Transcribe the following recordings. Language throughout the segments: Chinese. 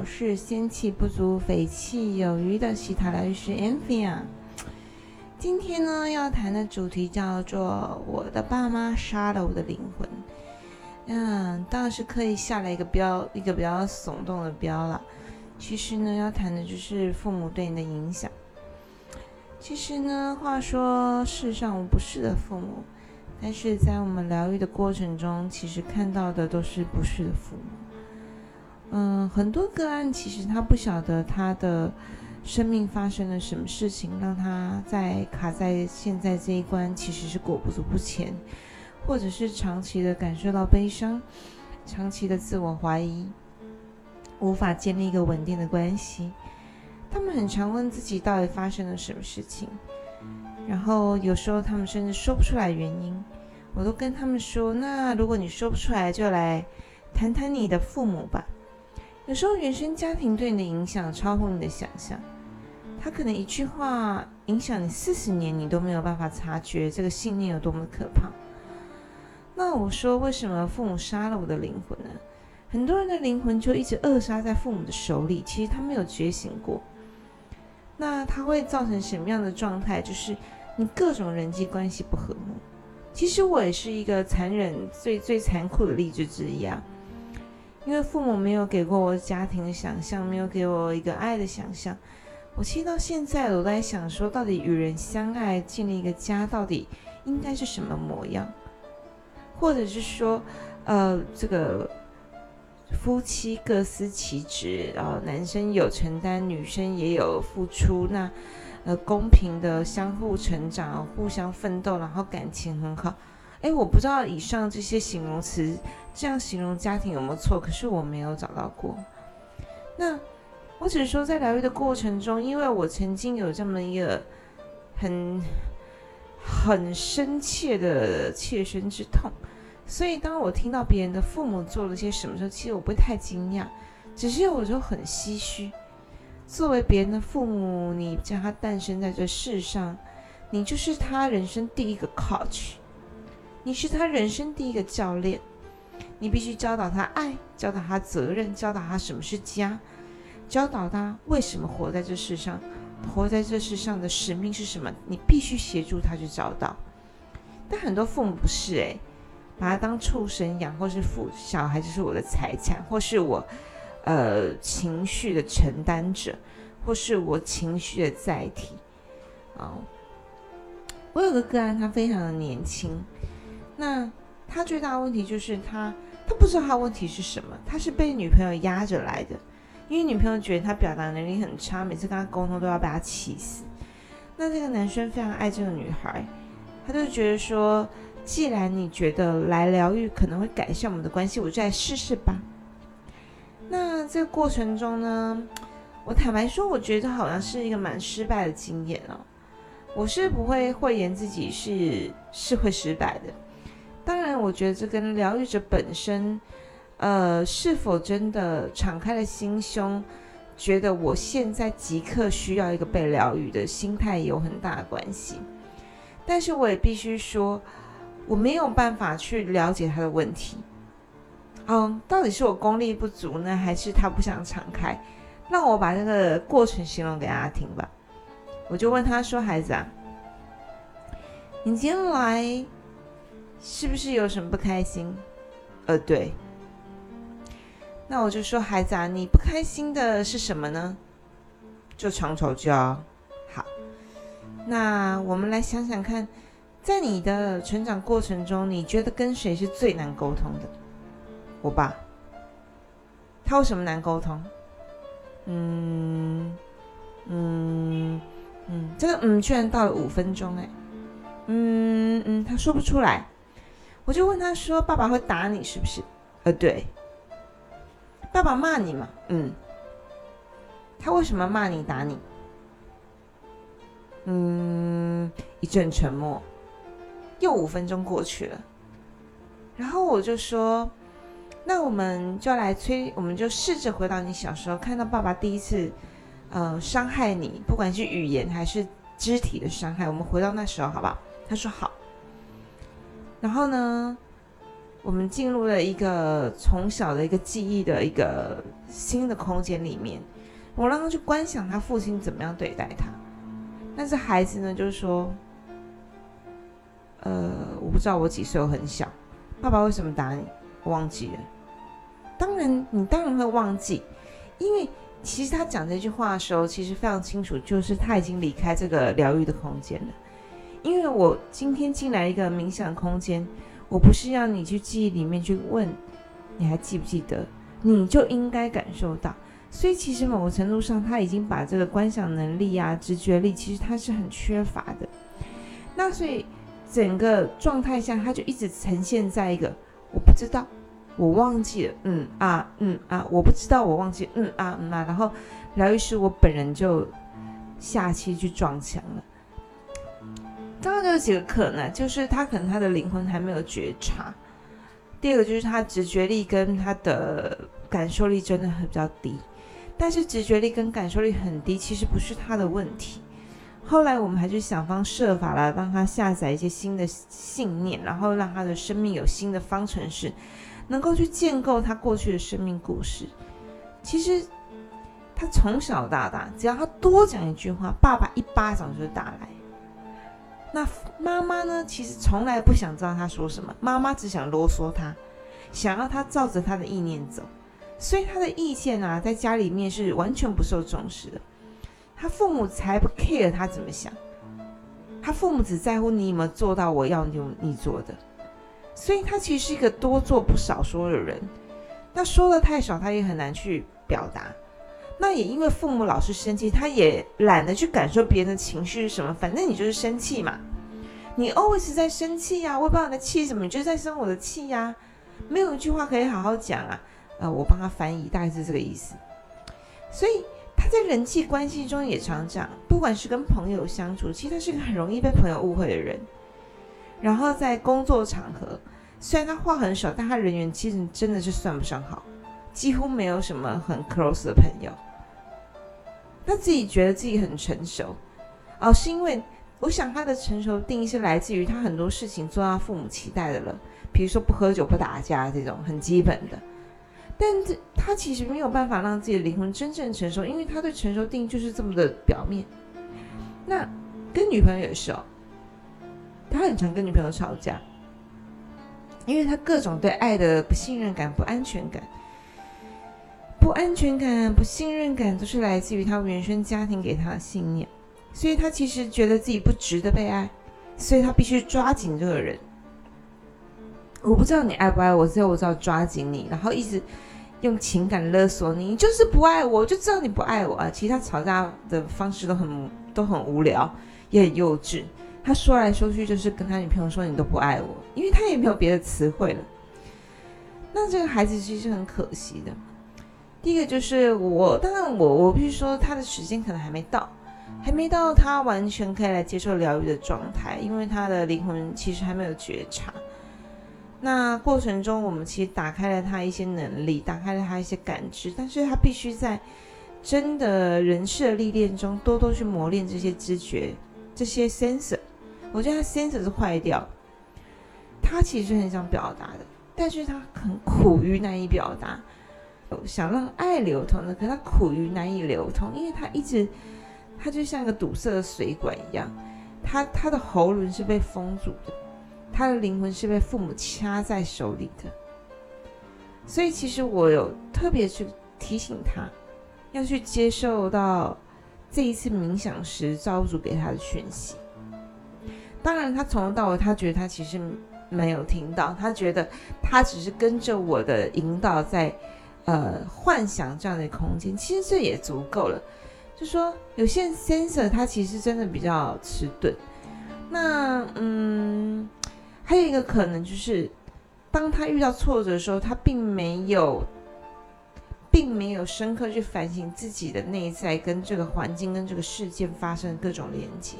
我是仙气不足、匪气有余的西塔疗愈师 Anthea。今天呢，要谈的主题叫做“我的爸妈杀了我的灵魂”。嗯，当然是刻意下了一个标，一个比较耸动的标了。其实呢，要谈的就是父母对你的影响。其实呢，话说世上无不是的父母。但是在我们疗愈的过程中，其实看到的都是不是的父母。嗯，很多个案其实他不晓得他的生命发生了什么事情，让他在卡在现在这一关，其实是裹足不前，或者是长期的感受到悲伤，长期的自我怀疑，无法建立一个稳定的关系。他们很常问自己，到底发生了什么事情？然后有时候他们甚至说不出来原因，我都跟他们说：“那如果你说不出来，就来谈谈你的父母吧。有时候原生家庭对你的影响超乎你的想象，他可能一句话影响你四十年，你都没有办法察觉这个信念有多么可怕。”那我说：“为什么父母杀了我的灵魂呢？很多人的灵魂就一直扼杀在父母的手里，其实他没有觉醒过。那他会造成什么样的状态？就是。你各种人际关系不和睦，其实我也是一个残忍、最最残酷的例子之一啊。因为父母没有给过我家庭的想象，没有给我一个爱的想象。我其实到现在我都在想，说到底与人相爱、建立一个家，到底应该是什么模样？或者是说，呃，这个夫妻各司其职，然后男生有承担，女生也有付出，那。呃，公平的相互成长，互相奋斗，然后感情很好。哎，我不知道以上这些形容词这样形容家庭有没有错，可是我没有找到过。那我只是说，在疗愈的过程中，因为我曾经有这么一个很很深切的切身之痛，所以当我听到别人的父母做了些什么时候，其实我不会太惊讶，只是有时候很唏嘘。作为别人的父母，你将他诞生在这世上，你就是他人生第一个 coach，你是他人生第一个教练，你必须教导他爱，教导他责任，教导他什么是家，教导他为什么活在这世上，活在这世上的使命是什么，你必须协助他去找到。但很多父母不是诶，把他当畜生养，或是父小孩就是我的财产，或是我。呃，情绪的承担者，或是我情绪的载体。啊，我有个个案，他非常的年轻。那他最大的问题就是他，他不知道他问题是什么。他是被女朋友压着来的，因为女朋友觉得他表达能力很差，每次跟他沟通都要被他气死。那这个男生非常爱这个女孩，他就觉得说，既然你觉得来疗愈可能会改善我们的关系，我就来试试吧。那这个过程中呢，我坦白说，我觉得好像是一个蛮失败的经验哦。我是不会讳言自己是是会失败的。当然，我觉得这跟疗愈者本身，呃，是否真的敞开了心胸，觉得我现在即刻需要一个被疗愈的心态有很大的关系。但是我也必须说，我没有办法去了解他的问题。嗯，到底是我功力不足呢，还是他不想敞开？让我把这个过程形容给大家听吧。我就问他说：“孩子啊，你今天来是不是有什么不开心？”呃，对。那我就说：“孩子啊，你不开心的是什么呢？”就常吵架。好，那我们来想想看，在你的成长过程中，你觉得跟谁是最难沟通的？我爸，他为什么难沟通？嗯嗯嗯，这个嗯居然到了五分钟哎，嗯嗯，他说不出来。我就问他说：“爸爸会打你是不是？”呃，对。爸爸骂你嘛？嗯。他为什么骂你打你？嗯，一阵沉默。又五分钟过去了，然后我就说：“那我们就来催，我们就试着回到你小时候，看到爸爸第一次，呃，伤害你，不管是语言还是肢体的伤害，我们回到那时候，好不好？”他说：“好。”然后呢，我们进入了一个从小的一个记忆的一个新的空间里面，我让他去观想他父亲怎么样对待他。但是孩子呢，就是说，呃，我不知道我几岁，我很小，爸爸为什么打你？我忘记了。当然，你当然会忘记，因为其实他讲这句话的时候，其实非常清楚，就是他已经离开这个疗愈的空间了。因为我今天进来一个冥想空间，我不是要你去记忆里面去问，你还记不记得？你就应该感受到。所以其实某个程度上，他已经把这个观想能力啊、直觉力，其实他是很缺乏的。那所以整个状态下，他就一直呈现在一个我不知道，我忘记了，嗯啊嗯啊，我不知道，我忘记，嗯啊嗯啊，然后疗愈师我本人就下期去撞墙了。当然就有几个可能，就是他可能他的灵魂还没有觉察；第二个就是他直觉力跟他的感受力真的很比较低。但是直觉力跟感受力很低，其实不是他的问题。后来我们还是想方设法了，让他下载一些新的信念，然后让他的生命有新的方程式，能够去建构他过去的生命故事。其实他从小到大，只要他多讲一句话，爸爸一巴掌就打来。那妈妈呢？其实从来不想知道他说什么，妈妈只想啰嗦他，想要他照着他的意念走，所以他的意见啊，在家里面是完全不受重视的。他父母才不 care 他怎么想，他父母只在乎你有没有做到我要你你做的，所以他其实是一个多做不少说的人。那说的太少，他也很难去表达。那也因为父母老是生气，他也懒得去感受别人的情绪是什么，反正你就是生气嘛。你 always 在生气呀，我也不知道你的气什么，你就在生我的气呀。没有一句话可以好好讲啊。呃，我帮他翻译，大概是这个意思。所以他在人际关系中也常讲，不管是跟朋友相处，其实他是个很容易被朋友误会的人。然后在工作场合，虽然他话很少，但他人缘其实真的是算不上好，几乎没有什么很 close 的朋友。他自己觉得自己很成熟，哦，是因为我想他的成熟定义是来自于他很多事情做到父母期待的了，比如说不喝酒不打架这种很基本的。但这他其实没有办法让自己的灵魂真正成熟，因为他对成熟定义就是这么的表面。那跟女朋友也是哦，他很常跟女朋友吵架，因为他各种对爱的不信任感、不安全感。不安全感、不信任感，都是来自于他原生家庭给他的信念，所以他其实觉得自己不值得被爱，所以他必须抓紧这个人。我不知道你爱不爱我，所以我知道抓紧你，然后一直用情感勒索你，你就是不爱我，我就知道你不爱我啊！其实他吵架的方式都很都很无聊，也很幼稚。他说来说去就是跟他女朋友说你都不爱我，因为他也没有别的词汇了。那这个孩子其实很可惜的。第一个就是我，当然我我必须说他的时间可能还没到，还没到他完全可以来接受疗愈的状态，因为他的灵魂其实还没有觉察。那过程中，我们其实打开了他一些能力，打开了他一些感知，但是他必须在真的人事的历练中，多多去磨练这些知觉，这些 sensor。我觉得他 sensor 是坏掉，他其实很想表达的，但是他很苦于难以表达。想让爱流通的，可他苦于难以流通，因为他一直，他就像一个堵塞的水管一样，他他的喉咙是被封住的，他的灵魂是被父母掐在手里的，所以其实我有特别去提醒他，要去接受到这一次冥想时造物主给他的讯息。当然，他从头到尾，他觉得他其实没有听到，他觉得他只是跟着我的引导在。呃，幻想这样的空间，其实这也足够了。就说有些 sensor 它其实真的比较迟钝。那嗯，还有一个可能就是当他遇到挫折的时候，他并没有，并没有深刻去反省自己的内在跟这个环境跟这个事件发生各种连接，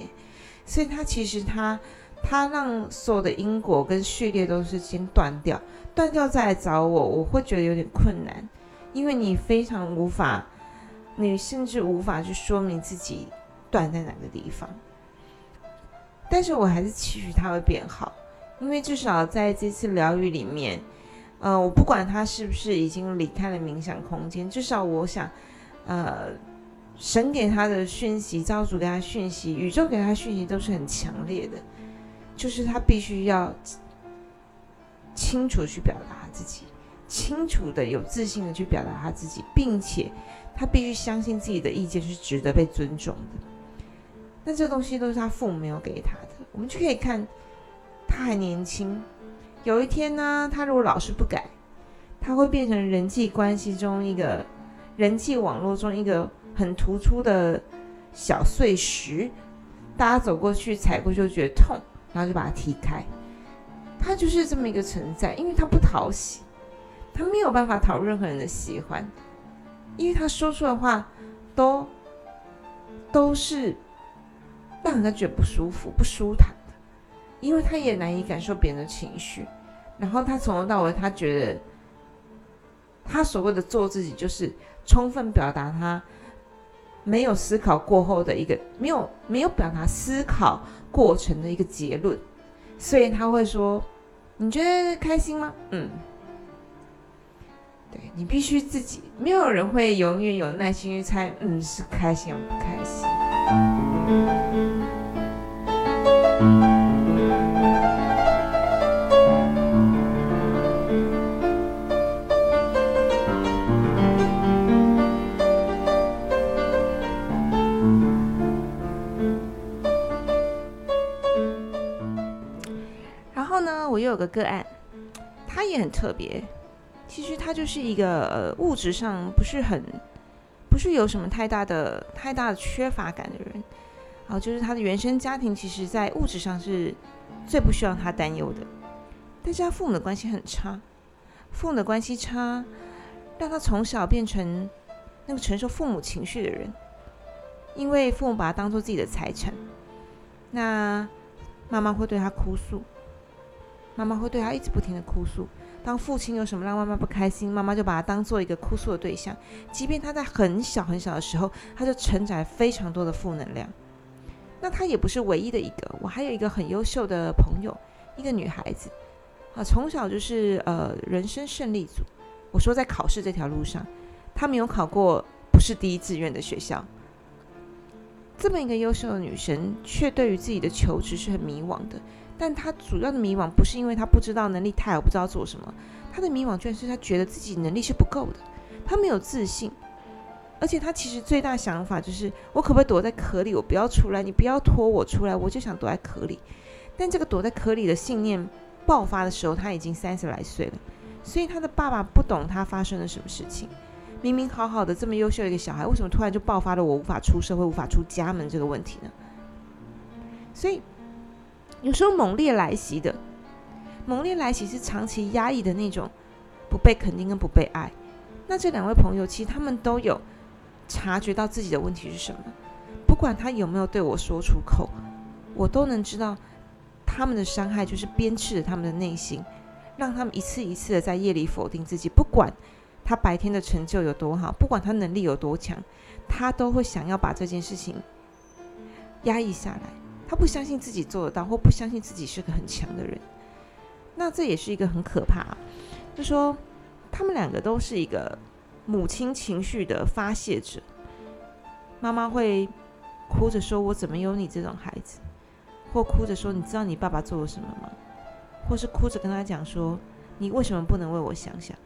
所以他其实他他让所有的因果跟序列都是先断掉，断掉再来找我，我会觉得有点困难，因为你非常无法，你甚至无法去说明自己断在哪个地方，但是我还是期许他会变好。因为至少在这次疗愈里面，呃，我不管他是不是已经离开了冥想空间，至少我想，呃，神给他的讯息、造主给他讯息、宇宙给他讯息都是很强烈的，就是他必须要清楚去表达自己，清楚的、有自信的去表达他自己，并且他必须相信自己的意见是值得被尊重的。那这东西都是他父母没有给他的，我们就可以看。他还年轻，有一天呢，他如果老是不改，他会变成人际关系中一个人际网络中一个很突出的小碎石，大家走过去踩过去就觉得痛，然后就把他踢开。他就是这么一个存在，因为他不讨喜，他没有办法讨任何人的喜欢，因为他说出的话都都是让人家觉得不舒服、不舒坦。因为他也难以感受别人的情绪，然后他从头到尾，他觉得他所谓的做自己，就是充分表达他没有思考过后的一个没有没有表达思考过程的一个结论，所以他会说：“你觉得开心吗？”嗯，对你必须自己，没有人会永远有耐心去猜，嗯，是开心还是不开心。特别。其实他就是一个呃物质上不是很，不是有什么太大的太大的缺乏感的人。啊，就是他的原生家庭，其实在物质上是最不需要他担忧的。但是他父母的关系很差，父母的关系差，让他从小变成那个承受父母情绪的人。因为父母把他当做自己的财产，那妈妈会对他哭诉。妈妈会对他一直不停的哭诉。当父亲有什么让妈妈不开心，妈妈就把他当做一个哭诉的对象。即便他在很小很小的时候，他就承载非常多的负能量。那他也不是唯一的一个，我还有一个很优秀的朋友，一个女孩子，啊，从小就是呃人生胜利组。我说在考试这条路上，她没有考过不是第一志愿的学校。这么一个优秀的女生，却对于自己的求职是很迷惘的。但他主要的迷惘不是因为他不知道能力太好，不知道做什么。他的迷惘居然是他觉得自己能力是不够的，他没有自信，而且他其实最大想法就是我可不可以躲在壳里，我不要出来，你不要拖我出来，我就想躲在壳里。但这个躲在壳里的信念爆发的时候，他已经三十来岁了，所以他的爸爸不懂他发生了什么事情。明明好好的这么优秀一个小孩，为什么突然就爆发了我无法出社会、无法出家门这个问题呢？所以。有时候猛烈来袭的，猛烈来袭是长期压抑的那种不被肯定跟不被爱。那这两位朋友其实他们都有察觉到自己的问题是什么，不管他有没有对我说出口，我都能知道他们的伤害就是鞭笞着他们的内心，让他们一次一次的在夜里否定自己。不管他白天的成就有多好，不管他能力有多强，他都会想要把这件事情压抑下来。他不相信自己做得到，或不相信自己是个很强的人，那这也是一个很可怕。就说他们两个都是一个母亲情绪的发泄者，妈妈会哭着说：“我怎么有你这种孩子？”或哭着说：“你知道你爸爸做了什么吗？”或是哭着跟他讲说：“你为什么不能为我想想？”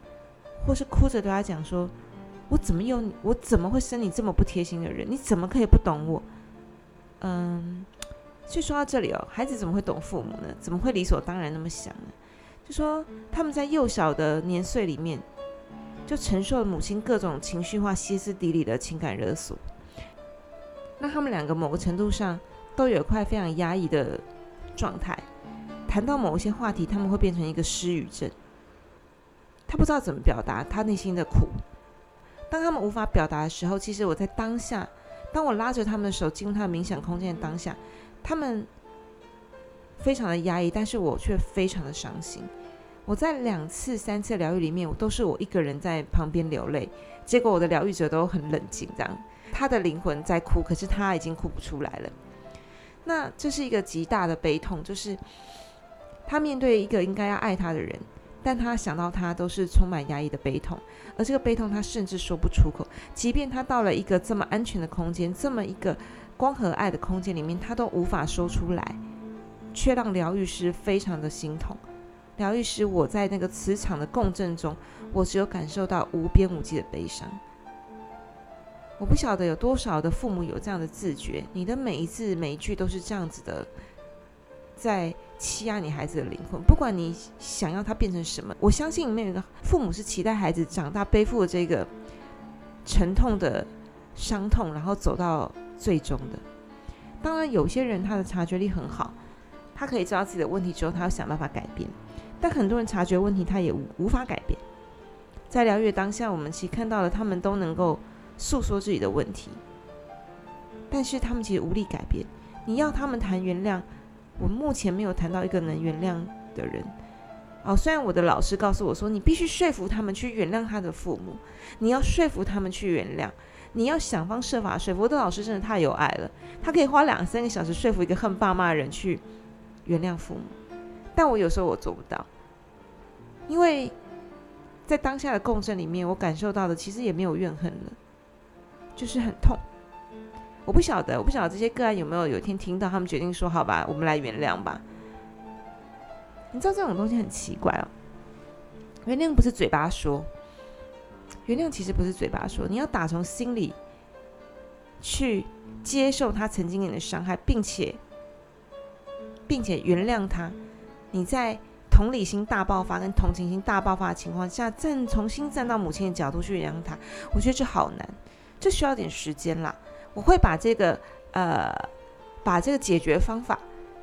或是哭着对他讲说：“我怎么有你？我怎么会生你这么不贴心的人？你怎么可以不懂我？”嗯。所以说到这里哦，孩子怎么会懂父母呢？怎么会理所当然那么想呢？就说他们在幼小的年岁里面，就承受了母亲各种情绪化、歇斯底里的情感勒索。那他们两个某个程度上都有一块非常压抑的状态，谈到某一些话题，他们会变成一个失语症。他不知道怎么表达他内心的苦。当他们无法表达的时候，其实我在当下，当我拉着他们的手进入他的冥想空间的当下，他们非常的压抑，但是我却非常的伤心。我在两次、三次疗愈里面，我都是我一个人在旁边流泪，结果我的疗愈者都很冷静，这样他的灵魂在哭，可是他已经哭不出来了。那这是一个极大的悲痛，就是他面对一个应该要爱他的人。但他想到他都是充满压抑的悲痛，而这个悲痛他甚至说不出口。即便他到了一个这么安全的空间，这么一个光和爱的空间里面，他都无法说出来，却让疗愈师非常的心痛。疗愈师，我在那个磁场的共振中，我只有感受到无边无际的悲伤。我不晓得有多少的父母有这样的自觉，你的每一字每一句都是这样子的。在欺压你孩子的灵魂，不管你想要他变成什么，我相信里面有个父母是期待孩子长大背负这个沉痛的伤痛，然后走到最终的。当然，有些人他的察觉力很好，他可以知道自己的问题之后，他要想办法改变。但很多人察觉问题，他也无无法改变。在疗愈当下，我们其实看到了他们都能够诉说自己的问题，但是他们其实无力改变。你要他们谈原谅。我目前没有谈到一个能原谅的人。哦，虽然我的老师告诉我说，你必须说服他们去原谅他的父母，你要说服他们去原谅，你要想方设法说服。我的老师真的太有爱了，他可以花两三个小时说服一个恨爸妈的人去原谅父母。但我有时候我做不到，因为在当下的共振里面，我感受到的其实也没有怨恨了，就是很痛。我不晓得，我不晓得这些个案有没有有一天听到他们决定说：“好吧，我们来原谅吧。”你知道这种东西很奇怪哦。原谅不是嘴巴说，原谅其实不是嘴巴说，你要打从心里去接受他曾经给你的伤害，并且并且原谅他。你在同理心大爆发跟同情心大爆发的情况下，站重新站到母亲的角度去原谅他，我觉得这好难，这需要点时间啦。我会把这个呃，把这个解决方法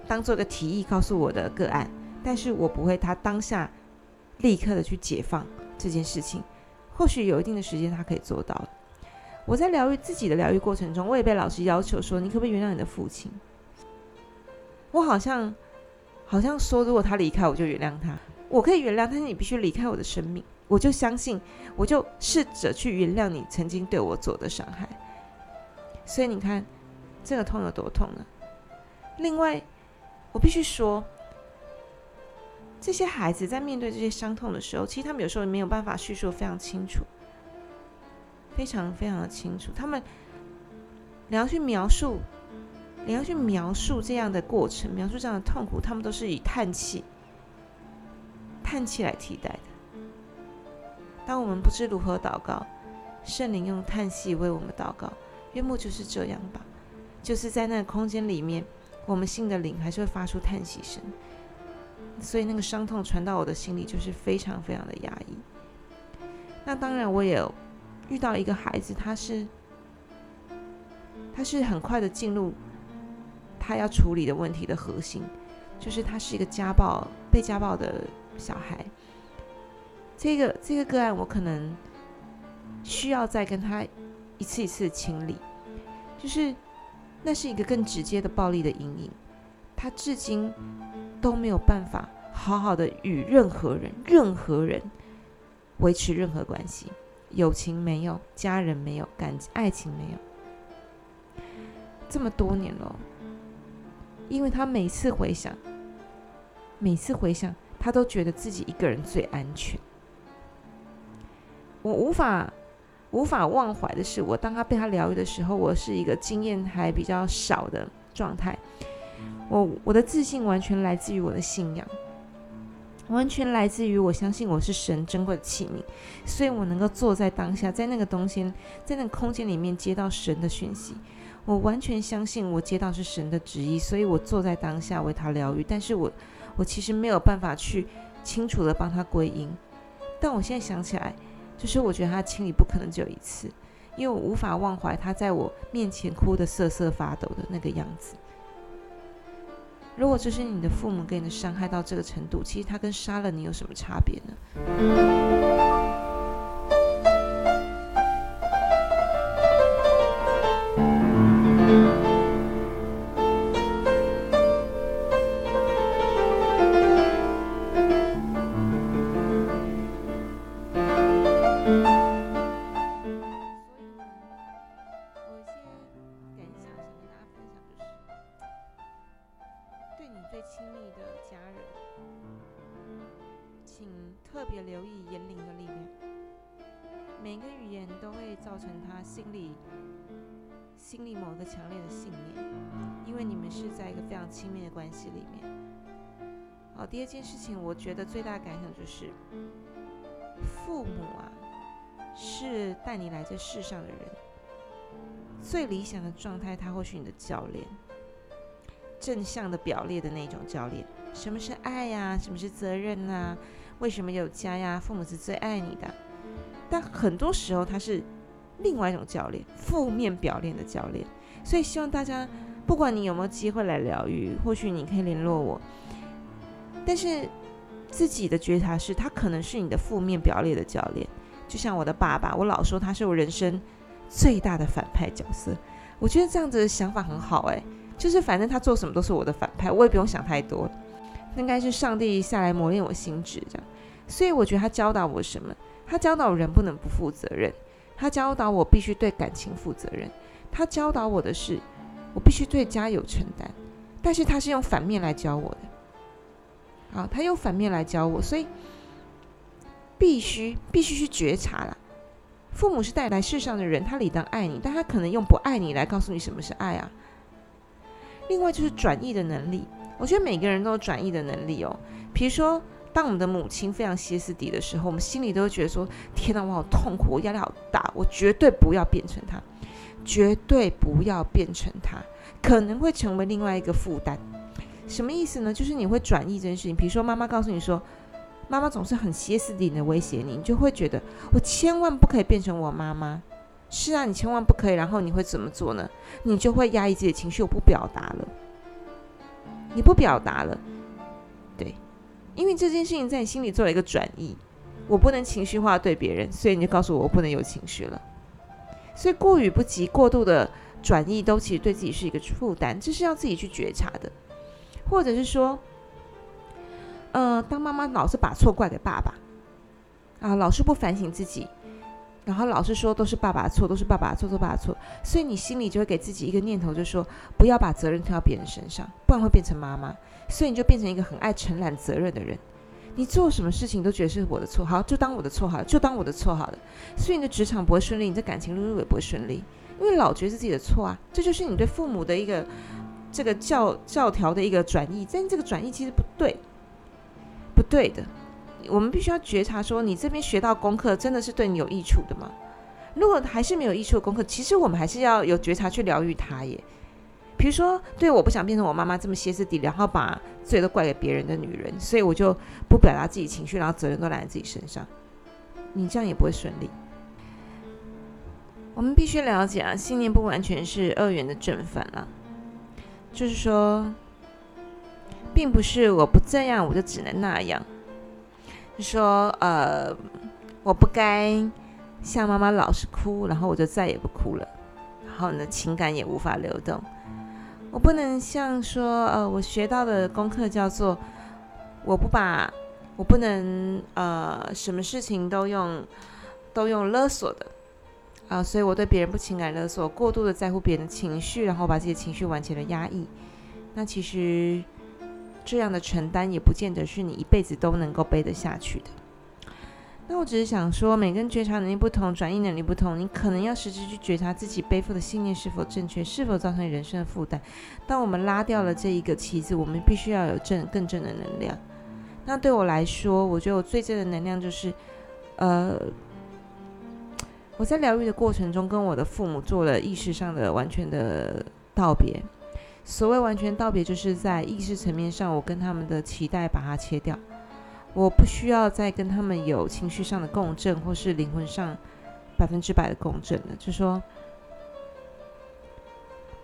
当做一个提议告诉我的个案，但是我不会他当下立刻的去解放这件事情。或许有一定的时间他可以做到。我在疗愈自己的疗愈过程中，我也被老师要求说：“你可不可以原谅你的父亲？”我好像好像说，如果他离开，我就原谅他。我可以原谅，但是你必须离开我的生命。我就相信，我就试着去原谅你曾经对我做的伤害。所以你看，这个痛有多痛呢？另外，我必须说，这些孩子在面对这些伤痛的时候，其实他们有时候没有办法叙述非常清楚，非常非常的清楚。他们你要去描述，你要去描述这样的过程，描述这样的痛苦，他们都是以叹气、叹气来替代的。当我们不知如何祷告，圣灵用叹息为我们祷告。约莫就是这样吧，就是在那个空间里面，我们信的灵还是会发出叹息声，所以那个伤痛传到我的心里，就是非常非常的压抑。那当然，我也遇到一个孩子，他是他是很快的进入他要处理的问题的核心，就是他是一个家暴被家暴的小孩。这个这个个案，我可能需要再跟他。一次一次的清理，就是那是一个更直接的暴力的阴影。他至今都没有办法好好的与任何人、任何人维持任何关系，友情没有，家人没有，感情爱情没有，这么多年了。因为他每次回想，每次回想，他都觉得自己一个人最安全。我无法。无法忘怀的是，我当他被他疗愈的时候，我是一个经验还比较少的状态。我我的自信完全来自于我的信仰，完全来自于我相信我是神珍贵的器皿，所以我能够坐在当下，在那个东西，在那个空间里面接到神的讯息。我完全相信我接到是神的旨意，所以我坐在当下为他疗愈。但是我我其实没有办法去清楚的帮他归因，但我现在想起来。就是我觉得他清理不可能只有一次，因为我无法忘怀他在我面前哭的瑟瑟发抖的那个样子。如果这是你的父母给你的伤害到这个程度，其实他跟杀了你有什么差别呢？心里心里某一个强烈的信念，因为你们是在一个非常亲密的关系里面。好，第二件事情，我觉得最大感想就是，父母啊，是带你来这世上的人。最理想的状态，他或许你的教练，正向的表列的那种教练。什么是爱呀？什么是责任啊？为什么有家呀？父母是最爱你的。但很多时候，他是。另外一种教练，负面表练的教练，所以希望大家，不管你有没有机会来疗愈，或许你可以联络我。但是自己的觉察是，他可能是你的负面表列的教练，就像我的爸爸，我老说他是我人生最大的反派角色。我觉得这样子的想法很好，诶，就是反正他做什么都是我的反派，我也不用想太多，应该是上帝下来磨练我心智这样。所以我觉得他教导我什么？他教导人不能不负责任。他教导我必须对感情负责任，他教导我的是，我必须对家有承担，但是他是用反面来教我的，好，他用反面来教我，所以必须必须去觉察了。父母是带来世上的人，他理当爱你，但他可能用不爱你来告诉你什么是爱啊。另外就是转译的能力，我觉得每个人都有转译的能力哦，比如说。当我们的母亲非常歇斯底的时候，我们心里都会觉得说：“天哪，我好痛苦，我压力好大，我绝对不要变成她，绝对不要变成她，可能会成为另外一个负担。”什么意思呢？就是你会转移这件事情。比如说，妈妈告诉你说：“妈妈总是很歇斯底里的威胁你，你就会觉得我千万不可以变成我妈妈。”是啊，你千万不可以。然后你会怎么做呢？你就会压抑自己的情绪，我不表达了，你不表达了。对因为这件事情在你心里做了一个转移，我不能情绪化对别人，所以你就告诉我我不能有情绪了。所以过与不及、过度的转移都其实对自己是一个负担，这是要自己去觉察的。或者是说，呃，当妈妈老是把错怪给爸爸，啊，老是不反省自己，然后老是说都是爸爸错，都是爸爸错，都爸爸错，所以你心里就会给自己一个念头，就说不要把责任推到别人身上，不然会变成妈妈。所以你就变成一个很爱承揽责任的人，你做什么事情都觉得是我的错，好就当我的错好了，就当我的错好了。所以你的职场不会顺利，你的感情路也不会顺利，因为老觉得是自己的错啊。这就是你对父母的一个这个教教条的一个转移，但这个转移其实不对，不对的。我们必须要觉察说，你这边学到功课真的是对你有益处的吗？如果还是没有益处的功课，其实我们还是要有觉察去疗愈它耶。比如说，对，我不想变成我妈妈这么歇斯底里，然后把罪都怪给别人的女人，所以我就不表达自己情绪，然后责任都揽在自己身上。你这样也不会顺利。我们必须了解啊，信念不完全是二元的正反啊，就是说，并不是我不这样我就只能那样。说，呃，我不该像妈妈老是哭，然后我就再也不哭了，然后呢，情感也无法流动。我不能像说，呃，我学到的功课叫做，我不把，我不能，呃，什么事情都用，都用勒索的，啊，所以我对别人不情感勒索，过度的在乎别人的情绪，然后把自己的情绪完全的压抑，那其实这样的承担也不见得是你一辈子都能够背得下去的。那我只是想说，每个人觉察能力不同，转移能力不同，你可能要实质去觉察自己背负的信念是否正确，是否造成人生的负担。当我们拉掉了这一个旗子，我们必须要有正更正的能量。那对我来说，我觉得我最正的能量就是，呃，我在疗愈的过程中，跟我的父母做了意识上的完全的道别。所谓完全道别，就是在意识层面上，我跟他们的期待把它切掉。我不需要再跟他们有情绪上的共振，或是灵魂上百分之百的共振了。就说，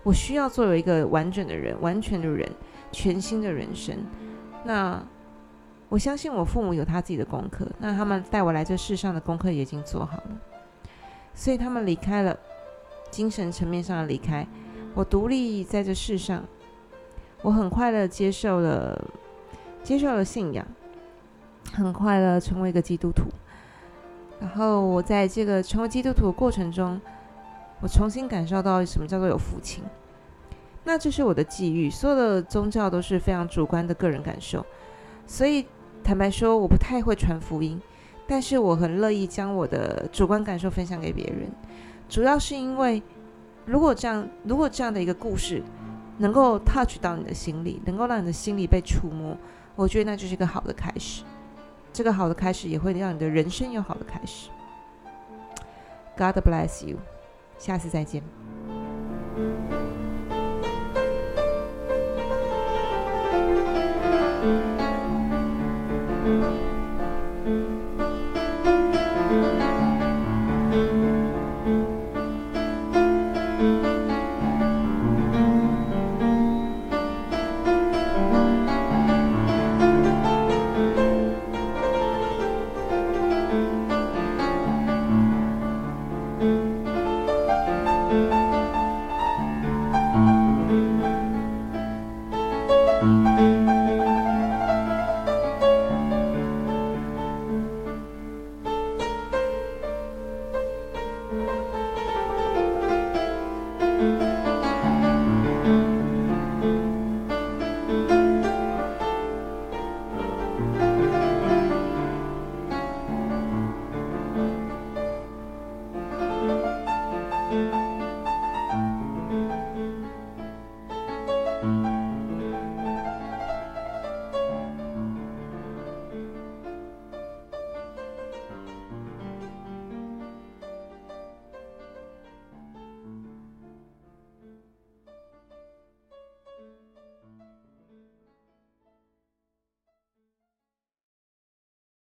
我需要做为一个完整的人、完全的人，全新的人生。那我相信我父母有他自己的功课，那他们带我来这世上的功课也已经做好了，所以他们离开了，精神层面上的离开，我独立在这世上，我很快乐接受了，接受了信仰，很快乐成为一个基督徒。然后我在这个成为基督徒的过程中，我重新感受到什么叫做有父亲。那这是我的际遇，所有的宗教都是非常主观的个人感受，所以坦白说，我不太会传福音，但是我很乐意将我的主观感受分享给别人，主要是因为如果这样，如果这样的一个故事能够 touch 到你的心里，能够让你的心里被触摸，我觉得那就是一个好的开始。这个好的开始也会让你的人生有好的开始。God bless you，下次再见。